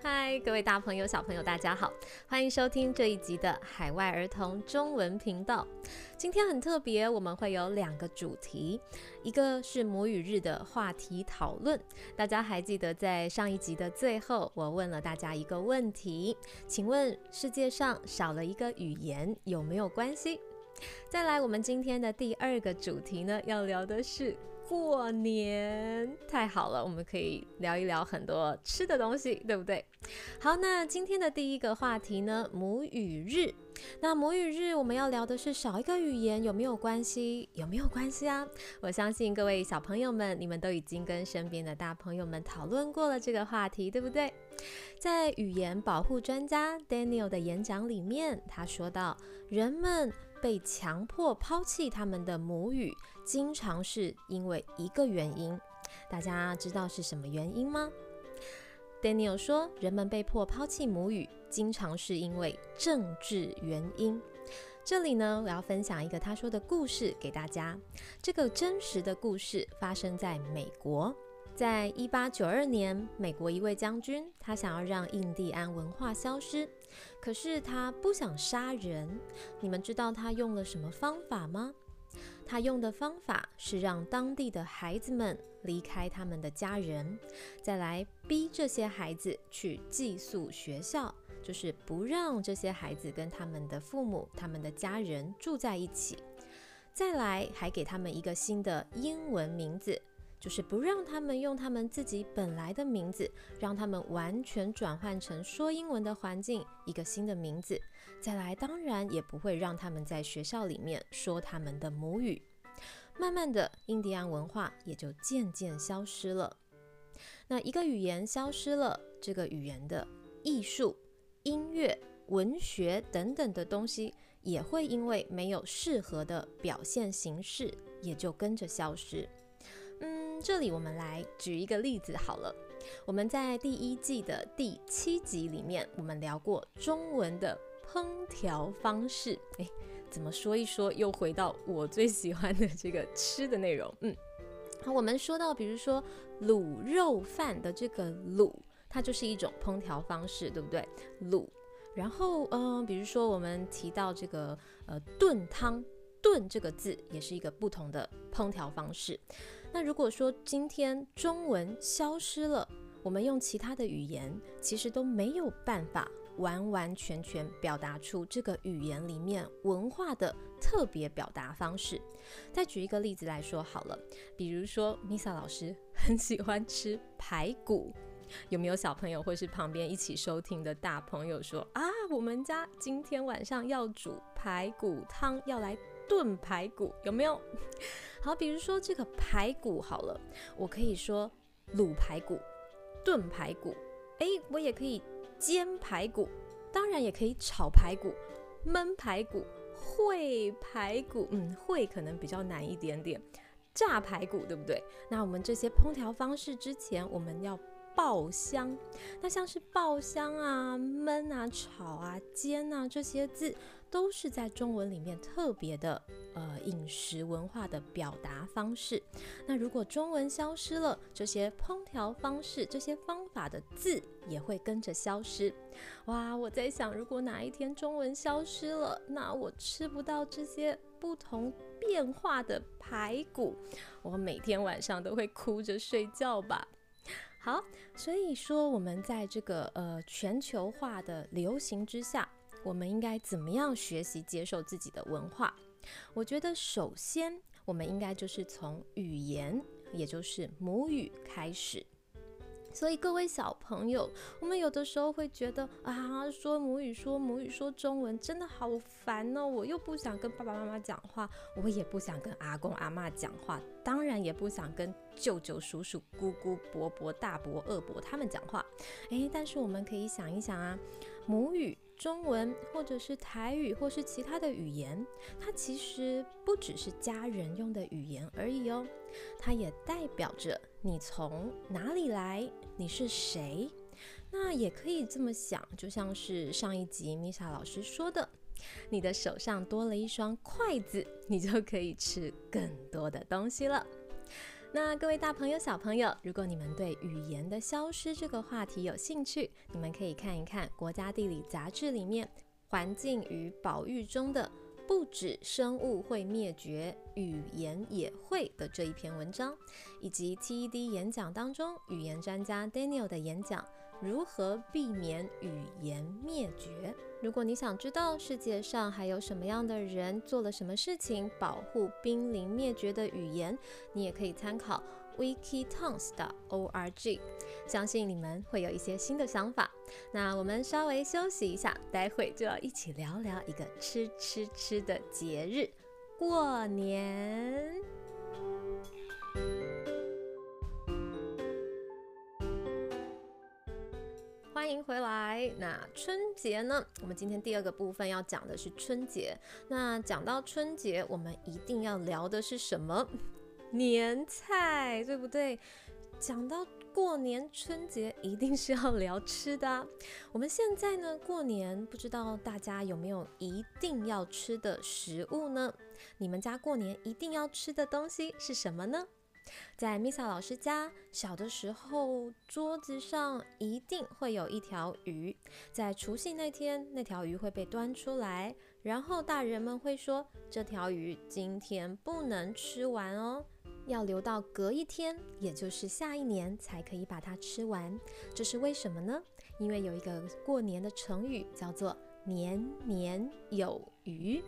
嗨，各位大朋友、小朋友，大家好，欢迎收听这一集的海外儿童中文频道。今天很特别，我们会有两个主题，一个是母语日的话题讨论。大家还记得在上一集的最后，我问了大家一个问题，请问世界上少了一个语言有没有关系？再来，我们今天的第二个主题呢，要聊的是。过年太好了，我们可以聊一聊很多吃的东西，对不对？好，那今天的第一个话题呢，母语日。那母语日我们要聊的是少一个语言有没有关系？有没有关系啊？我相信各位小朋友们，你们都已经跟身边的大朋友们讨论过了这个话题，对不对？在语言保护专家 Daniel 的演讲里面，他说到，人们。被强迫抛弃他们的母语，经常是因为一个原因。大家知道是什么原因吗？Daniel 说，人们被迫抛弃母语，经常是因为政治原因。这里呢，我要分享一个他说的故事给大家。这个真实的故事发生在美国。在一八九二年，美国一位将军，他想要让印第安文化消失，可是他不想杀人。你们知道他用了什么方法吗？他用的方法是让当地的孩子们离开他们的家人，再来逼这些孩子去寄宿学校，就是不让这些孩子跟他们的父母、他们的家人住在一起，再来还给他们一个新的英文名字。就是不让他们用他们自己本来的名字，让他们完全转换成说英文的环境，一个新的名字。再来，当然也不会让他们在学校里面说他们的母语。慢慢的，印第安文化也就渐渐消失了。那一个语言消失了，这个语言的艺术、音乐、文学等等的东西，也会因为没有适合的表现形式，也就跟着消失。这里我们来举一个例子好了。我们在第一季的第七集里面，我们聊过中文的烹调方式。诶，怎么说一说，又回到我最喜欢的这个吃的内容。嗯，好，我们说到，比如说卤肉饭的这个卤，它就是一种烹调方式，对不对？卤。然后，嗯，比如说我们提到这个呃炖汤。炖这个字也是一个不同的烹调方式。那如果说今天中文消失了，我们用其他的语言其实都没有办法完完全全表达出这个语言里面文化的特别表达方式。再举一个例子来说好了，比如说 Misa 老师很喜欢吃排骨，有没有小朋友或是旁边一起收听的大朋友说啊，我们家今天晚上要煮排骨汤，要来。炖排骨有没有？好，比如说这个排骨好了，我可以说卤排骨、炖排骨，哎，我也可以煎排骨，当然也可以炒排骨、焖排骨、烩排骨，嗯，烩可能比较难一点点，炸排骨对不对？那我们这些烹调方式之前我们要爆香，那像是爆香啊、焖啊、炒啊、煎啊这些字。都是在中文里面特别的呃饮食文化的表达方式。那如果中文消失了，这些烹调方式、这些方法的字也会跟着消失。哇，我在想，如果哪一天中文消失了，那我吃不到这些不同变化的排骨，我每天晚上都会哭着睡觉吧。好，所以说我们在这个呃全球化的流行之下。我们应该怎么样学习接受自己的文化？我觉得首先我们应该就是从语言，也就是母语开始。所以各位小朋友，我们有的时候会觉得啊，说母语，说母语，说中文，真的好烦哦！我又不想跟爸爸妈妈讲话，我也不想跟阿公阿妈讲话，当然也不想跟舅舅、叔叔、姑姑、伯伯、大伯、二伯他们讲话。诶，但是我们可以想一想啊，母语。中文，或者是台语，或是其他的语言，它其实不只是家人用的语言而已哦，它也代表着你从哪里来，你是谁。那也可以这么想，就像是上一集米莎老师说的，你的手上多了一双筷子，你就可以吃更多的东西了。那各位大朋友、小朋友，如果你们对语言的消失这个话题有兴趣，你们可以看一看《国家地理》杂志里面环境与保育中的“不止生物会灭绝，语言也会”的这一篇文章，以及 TED 演讲当中语言专家 Daniel 的演讲。如何避免语言灭绝？如果你想知道世界上还有什么样的人做了什么事情保护濒临灭绝的语言，你也可以参考 wikitongues 的 org，相信你们会有一些新的想法。那我们稍微休息一下，待会就要一起聊聊一个吃吃吃的节日——过年。欢迎回来。那春节呢？我们今天第二个部分要讲的是春节。那讲到春节，我们一定要聊的是什么？年菜，对不对？讲到过年春节，一定是要聊吃的。我们现在呢，过年不知道大家有没有一定要吃的食物呢？你们家过年一定要吃的东西是什么呢？在 Misa 老师家，小的时候，桌子上一定会有一条鱼。在除夕那天，那条鱼会被端出来，然后大人们会说：“这条鱼今天不能吃完哦，要留到隔一天，也就是下一年才可以把它吃完。”这是为什么呢？因为有一个过年的成语叫做“年年有余”。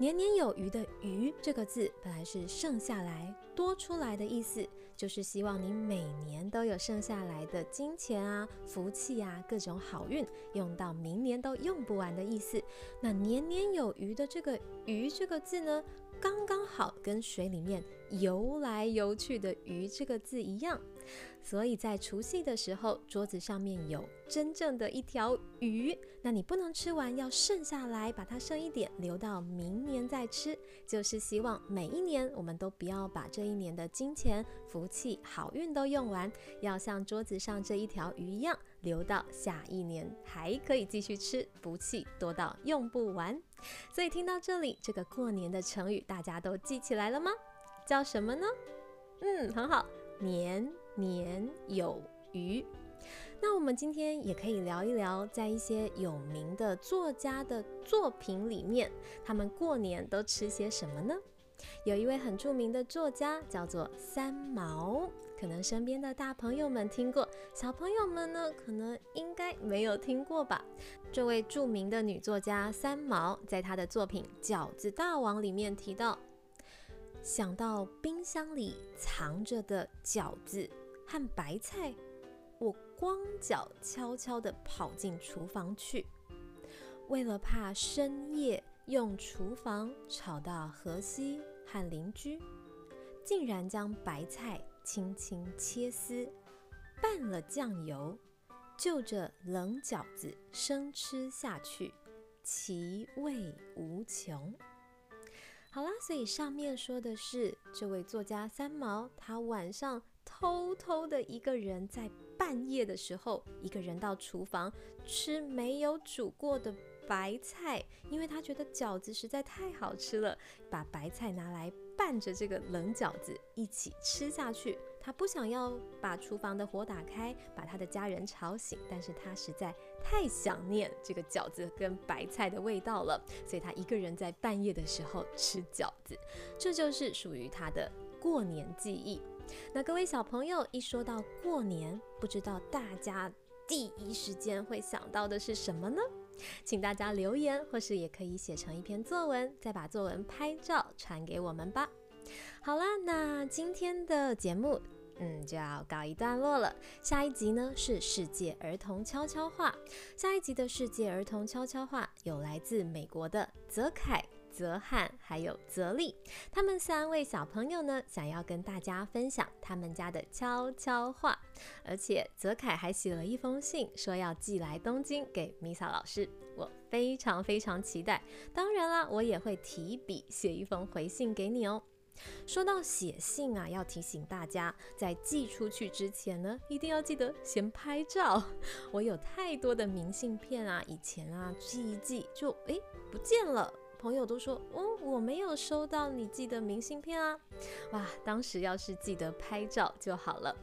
年年有余的“余”这个字，本来是剩下来、多出来的意思，就是希望你每年都有剩下来的金钱啊、福气啊、各种好运，用到明年都用不完的意思。那年年有余的这个“余”这个字呢，刚刚好跟水里面游来游去的“鱼”这个字一样。所以在除夕的时候，桌子上面有真正的一条鱼，那你不能吃完，要剩下来，把它剩一点，留到明年再吃。就是希望每一年我们都不要把这一年的金钱、福气、好运都用完，要像桌子上这一条鱼一样，留到下一年还可以继续吃，福气多到用不完。所以听到这里，这个过年的成语大家都记起来了吗？叫什么呢？嗯，很好，年。年有余，那我们今天也可以聊一聊，在一些有名的作家的作品里面，他们过年都吃些什么呢？有一位很著名的作家叫做三毛，可能身边的大朋友们听过，小朋友们呢，可能应该没有听过吧。这位著名的女作家三毛，在她的作品《饺子大王》里面提到，想到冰箱里藏着的饺子。和白菜，我光脚悄悄地跑进厨房去，为了怕深夜用厨房吵到河西和邻居，竟然将白菜轻轻切丝，拌了酱油，就着冷饺子生吃下去，其味无穷。好啦，所以上面说的是这位作家三毛，他晚上。偷偷的一个人在半夜的时候，一个人到厨房吃没有煮过的白菜，因为他觉得饺子实在太好吃了，把白菜拿来拌着这个冷饺子一起吃下去。他不想要把厨房的火打开，把他的家人吵醒，但是他实在太想念这个饺子跟白菜的味道了，所以他一个人在半夜的时候吃饺子，这就是属于他的过年记忆。那各位小朋友，一说到过年，不知道大家第一时间会想到的是什么呢？请大家留言，或是也可以写成一篇作文，再把作文拍照传给我们吧。好啦，那今天的节目，嗯，就要告一段落了。下一集呢是世界儿童悄悄话，下一集的世界儿童悄悄话有来自美国的泽凯。泽汉还有泽丽，他们三位小朋友呢，想要跟大家分享他们家的悄悄话，而且泽凯还写了一封信，说要寄来东京给米萨老师，我非常非常期待。当然啦，我也会提笔写一封回信给你哦。说到写信啊，要提醒大家，在寄出去之前呢，一定要记得先拍照。我有太多的明信片啊，以前啊寄一寄就诶不见了。朋友都说，哦，我没有收到你寄的明信片啊！哇，当时要是记得拍照就好了。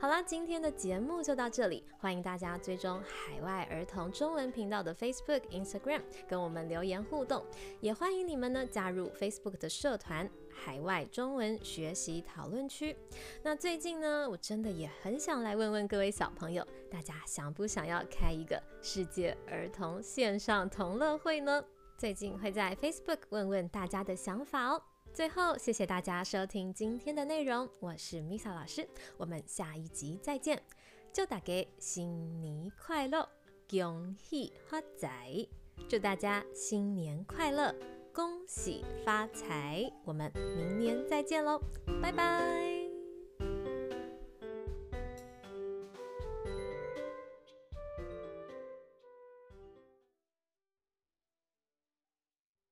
好啦，今天的节目就到这里，欢迎大家追踪海外儿童中文频道的 Facebook、Instagram，跟我们留言互动，也欢迎你们呢加入 Facebook 的社团海外中文学习讨论区。那最近呢，我真的也很想来问问各位小朋友，大家想不想要开一个世界儿童线上同乐会呢？最近会在 Facebook 问问大家的想法哦。最后，谢谢大家收听今天的内容，我是 Misa 老师，我们下一集再见，就打给新年快乐，恭喜发财，祝大家新年快乐，恭喜发财，我们明年再见喽，拜拜。